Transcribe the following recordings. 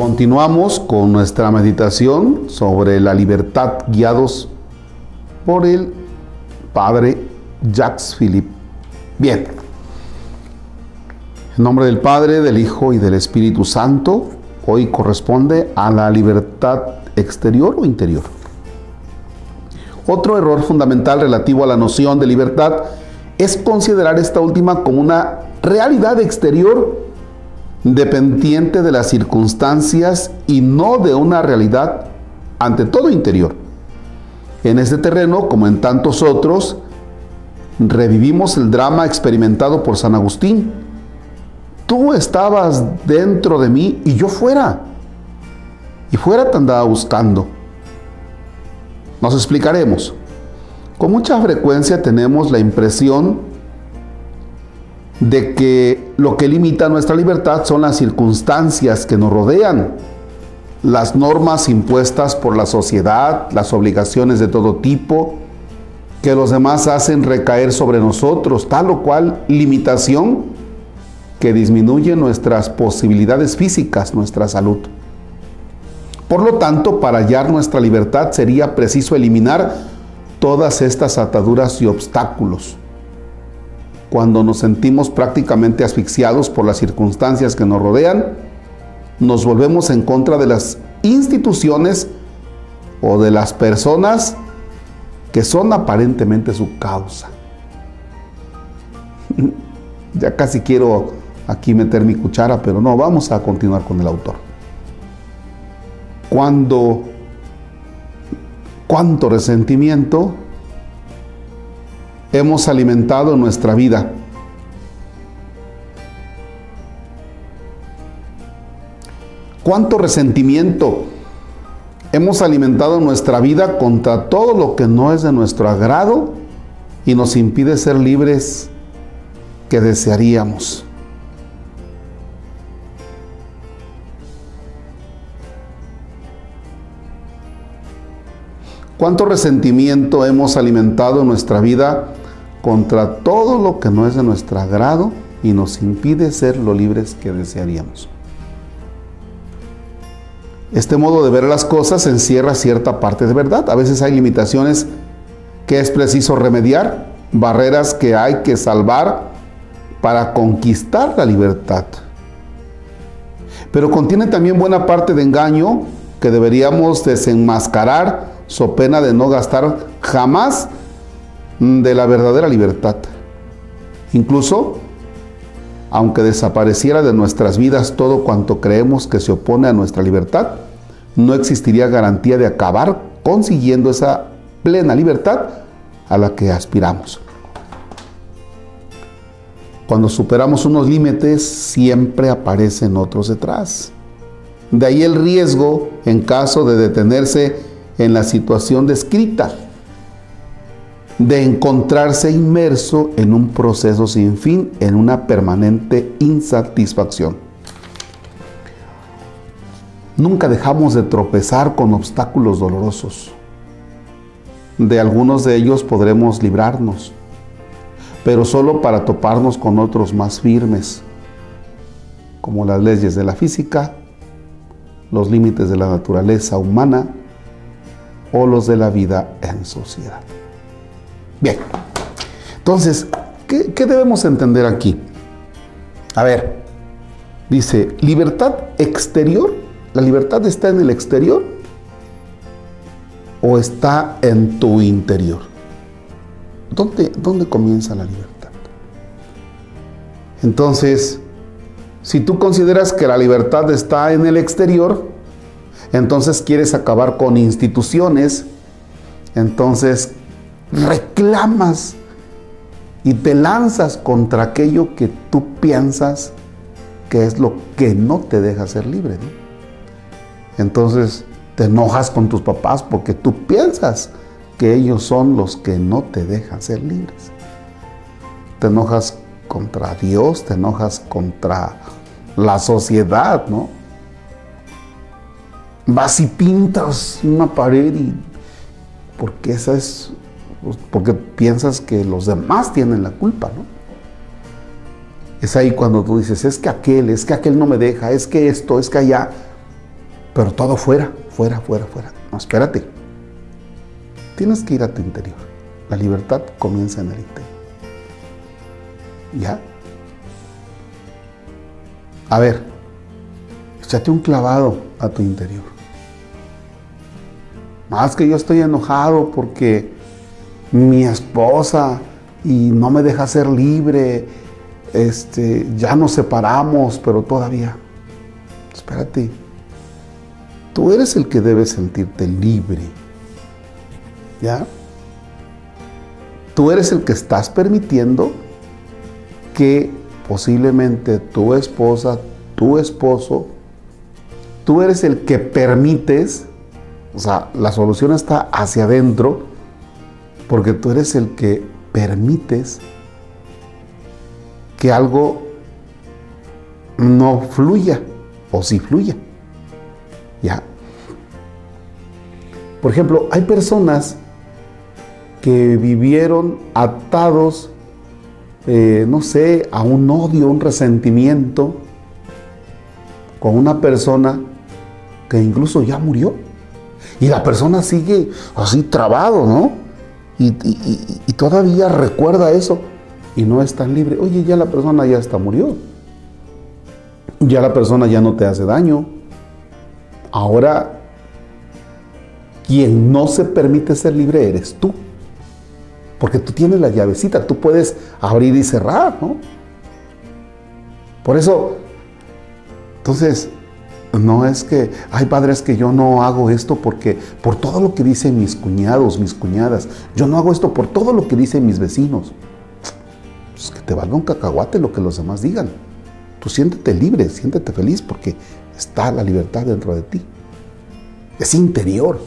Continuamos con nuestra meditación sobre la libertad guiados por el Padre Jacques Philippe. Bien, en nombre del Padre, del Hijo y del Espíritu Santo, hoy corresponde a la libertad exterior o interior. Otro error fundamental relativo a la noción de libertad es considerar esta última como una realidad exterior dependiente de las circunstancias y no de una realidad ante todo interior. En este terreno, como en tantos otros, revivimos el drama experimentado por San Agustín. Tú estabas dentro de mí y yo fuera. Y fuera te andaba buscando. Nos explicaremos. Con mucha frecuencia tenemos la impresión de que lo que limita nuestra libertad son las circunstancias que nos rodean, las normas impuestas por la sociedad, las obligaciones de todo tipo, que los demás hacen recaer sobre nosotros, tal o cual limitación que disminuye nuestras posibilidades físicas, nuestra salud. Por lo tanto, para hallar nuestra libertad sería preciso eliminar todas estas ataduras y obstáculos cuando nos sentimos prácticamente asfixiados por las circunstancias que nos rodean, nos volvemos en contra de las instituciones o de las personas que son aparentemente su causa. ya casi quiero aquí meter mi cuchara, pero no, vamos a continuar con el autor. Cuando, cuánto resentimiento hemos alimentado nuestra vida. ¿Cuánto resentimiento hemos alimentado nuestra vida contra todo lo que no es de nuestro agrado y nos impide ser libres que desearíamos? ¿Cuánto resentimiento hemos alimentado en nuestra vida contra todo lo que no es de nuestro agrado y nos impide ser lo libres que desearíamos. Este modo de ver las cosas encierra cierta parte de verdad. A veces hay limitaciones que es preciso remediar, barreras que hay que salvar para conquistar la libertad. Pero contiene también buena parte de engaño que deberíamos desenmascarar so pena de no gastar jamás de la verdadera libertad. Incluso, aunque desapareciera de nuestras vidas todo cuanto creemos que se opone a nuestra libertad, no existiría garantía de acabar consiguiendo esa plena libertad a la que aspiramos. Cuando superamos unos límites, siempre aparecen otros detrás. De ahí el riesgo en caso de detenerse en la situación descrita de encontrarse inmerso en un proceso sin fin, en una permanente insatisfacción. Nunca dejamos de tropezar con obstáculos dolorosos. De algunos de ellos podremos librarnos, pero solo para toparnos con otros más firmes, como las leyes de la física, los límites de la naturaleza humana o los de la vida en sociedad. Bien, entonces, ¿qué, debemos entender aquí? A ver, dice, libertad exterior, ¿la libertad está en el exterior o está en tu interior? ¿Dónde, dónde comienza la libertad? Entonces, si tú consideras que la libertad está en el exterior, entonces quieres acabar con instituciones, entonces reclamas y te lanzas contra aquello que tú piensas que es lo que no te deja ser libre. Entonces te enojas con tus papás porque tú piensas que ellos son los que no te dejan ser libres. Te enojas contra Dios, te enojas contra la sociedad, ¿no? Vas y pintas una pared y porque esa es porque piensas que los demás tienen la culpa, ¿no? Es ahí cuando tú dices, es que aquel, es que aquel no me deja, es que esto, es que allá. pero todo fuera, fuera, fuera, fuera. No, espérate. Tienes que ir a tu interior. La libertad comienza en el interior. ¿Ya? A ver, échate un clavado a tu interior. Más que yo estoy enojado porque mi esposa y no me deja ser libre. Este, ya nos separamos, pero todavía. Espérate. Tú eres el que debe sentirte libre. ¿Ya? Tú eres el que estás permitiendo que posiblemente tu esposa, tu esposo, tú eres el que permites, o sea, la solución está hacia adentro, porque tú eres el que permites que algo no fluya o si fluya. ¿Ya? Por ejemplo, hay personas que vivieron atados, eh, no sé, a un odio, un resentimiento con una persona que incluso ya murió. Y la persona sigue así trabado, ¿no? Y, todavía recuerda eso y no es tan libre. Oye, ya la persona ya está murió. Ya la persona ya no te hace daño. Ahora quien no se permite ser libre eres tú. Porque tú tienes la llavecita, tú puedes abrir y cerrar, ¿no? Por eso, entonces, no es que, ay padres que yo no hago esto porque por todo lo que dicen mis cuñados, mis cuñadas, yo no hago esto por todo lo que dicen mis vecinos. Pues que te valga un cacahuate lo que los demás digan. Tú siéntete libre, siéntete feliz porque está la libertad dentro de ti. Es interior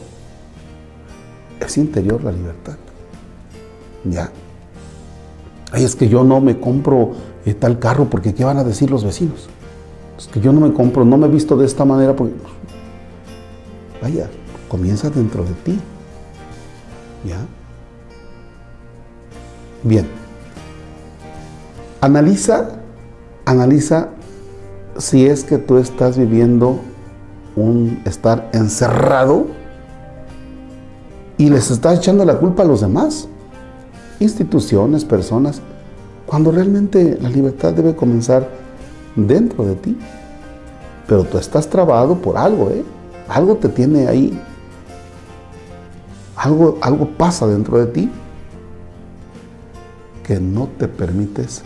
es interior la libertad. Ya. Ay, es que yo no me compro eh, tal carro porque ¿qué van a decir los vecinos? Es que yo no me compro, no me he visto de esta manera porque... Vaya, comienza dentro de ti. ¿Ya? Bien. Analiza, analiza si es que tú estás viviendo un estar encerrado y les está echando la culpa a los demás, instituciones, personas, cuando realmente la libertad debe comenzar dentro de ti. Pero tú estás trabado por algo, ¿eh? Algo te tiene ahí. Algo, algo pasa dentro de ti que no te permites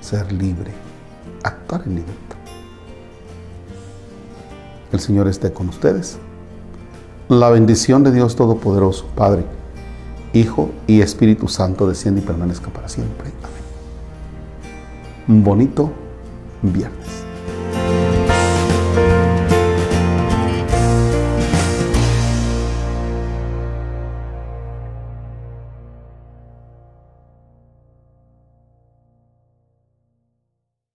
ser libre, actuar en libertad. El Señor esté con ustedes. La bendición de Dios Todopoderoso, Padre, Hijo y Espíritu Santo desciende y permanezca para siempre. Amén. Bonito viernes.